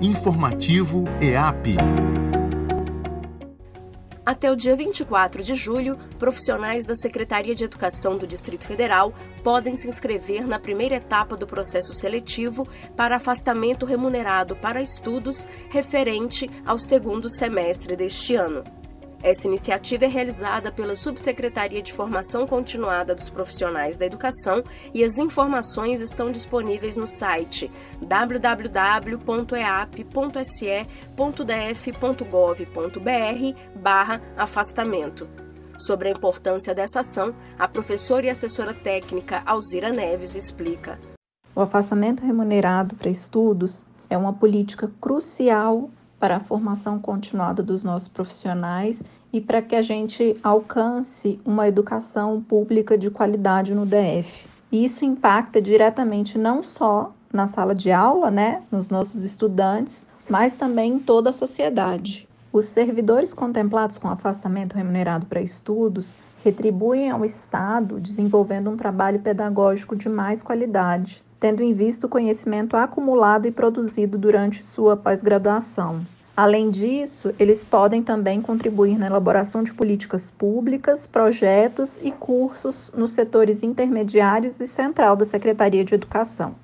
Informativo EAP. Até o dia 24 de julho, profissionais da Secretaria de Educação do Distrito Federal podem se inscrever na primeira etapa do processo seletivo para afastamento remunerado para estudos referente ao segundo semestre deste ano. Essa iniciativa é realizada pela Subsecretaria de Formação Continuada dos Profissionais da Educação e as informações estão disponíveis no site www.eap.se.df.gov.br barra afastamento. Sobre a importância dessa ação, a professora e assessora técnica Alzira Neves explica. O afastamento remunerado para estudos é uma política crucial para a formação continuada dos nossos profissionais e para que a gente alcance uma educação pública de qualidade no DF. E isso impacta diretamente não só na sala de aula, né, nos nossos estudantes, mas também em toda a sociedade. Os servidores contemplados com afastamento remunerado para estudos retribuem ao Estado desenvolvendo um trabalho pedagógico de mais qualidade, tendo em vista o conhecimento acumulado e produzido durante sua pós-graduação. Além disso, eles podem também contribuir na elaboração de políticas públicas, projetos e cursos nos setores intermediários e central da Secretaria de Educação.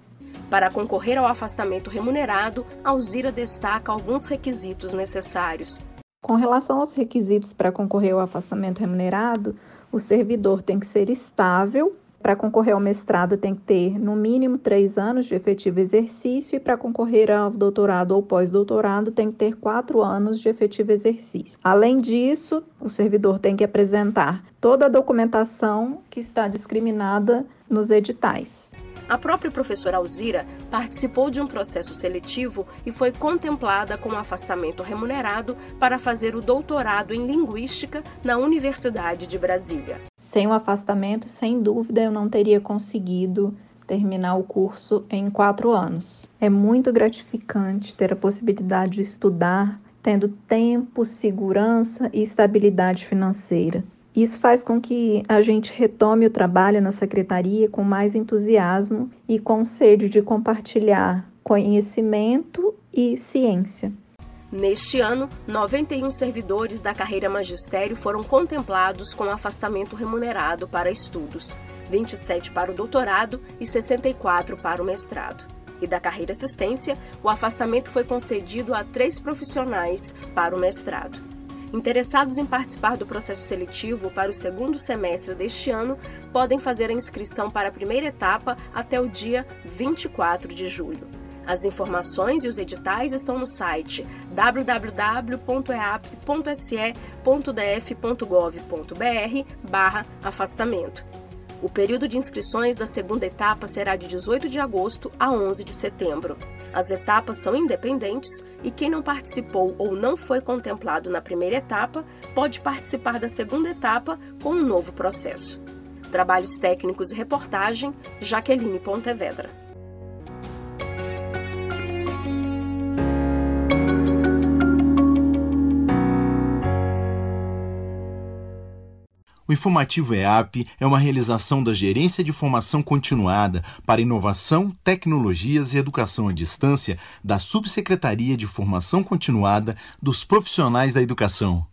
Para concorrer ao afastamento remunerado, Alzira destaca alguns requisitos necessários. Com relação aos requisitos para concorrer ao afastamento remunerado, o servidor tem que ser estável, para concorrer ao mestrado, tem que ter no mínimo três anos de efetivo exercício, e para concorrer ao doutorado ou pós-doutorado, tem que ter quatro anos de efetivo exercício. Além disso, o servidor tem que apresentar toda a documentação que está discriminada nos editais. A própria professora Alzira participou de um processo seletivo e foi contemplada com afastamento remunerado para fazer o doutorado em Linguística na Universidade de Brasília. Sem o afastamento, sem dúvida, eu não teria conseguido terminar o curso em quatro anos. É muito gratificante ter a possibilidade de estudar, tendo tempo, segurança e estabilidade financeira. Isso faz com que a gente retome o trabalho na secretaria com mais entusiasmo e com sede de compartilhar conhecimento e ciência. Neste ano, 91 servidores da carreira magistério foram contemplados com afastamento remunerado para estudos, 27 para o doutorado e 64 para o mestrado. E da carreira assistência, o afastamento foi concedido a três profissionais para o mestrado. Interessados em participar do processo seletivo para o segundo semestre deste ano podem fazer a inscrição para a primeira etapa até o dia 24 de julho. As informações e os editais estão no site www.eap.se.df.gov.br barra afastamento. O período de inscrições da segunda etapa será de 18 de agosto a 11 de setembro. As etapas são independentes e quem não participou ou não foi contemplado na primeira etapa pode participar da segunda etapa com um novo processo. Trabalhos técnicos e reportagem, Jaqueline Pontevedra. O informativo EAP é uma realização da Gerência de Formação Continuada para Inovação, Tecnologias e Educação à Distância da Subsecretaria de Formação Continuada dos Profissionais da Educação.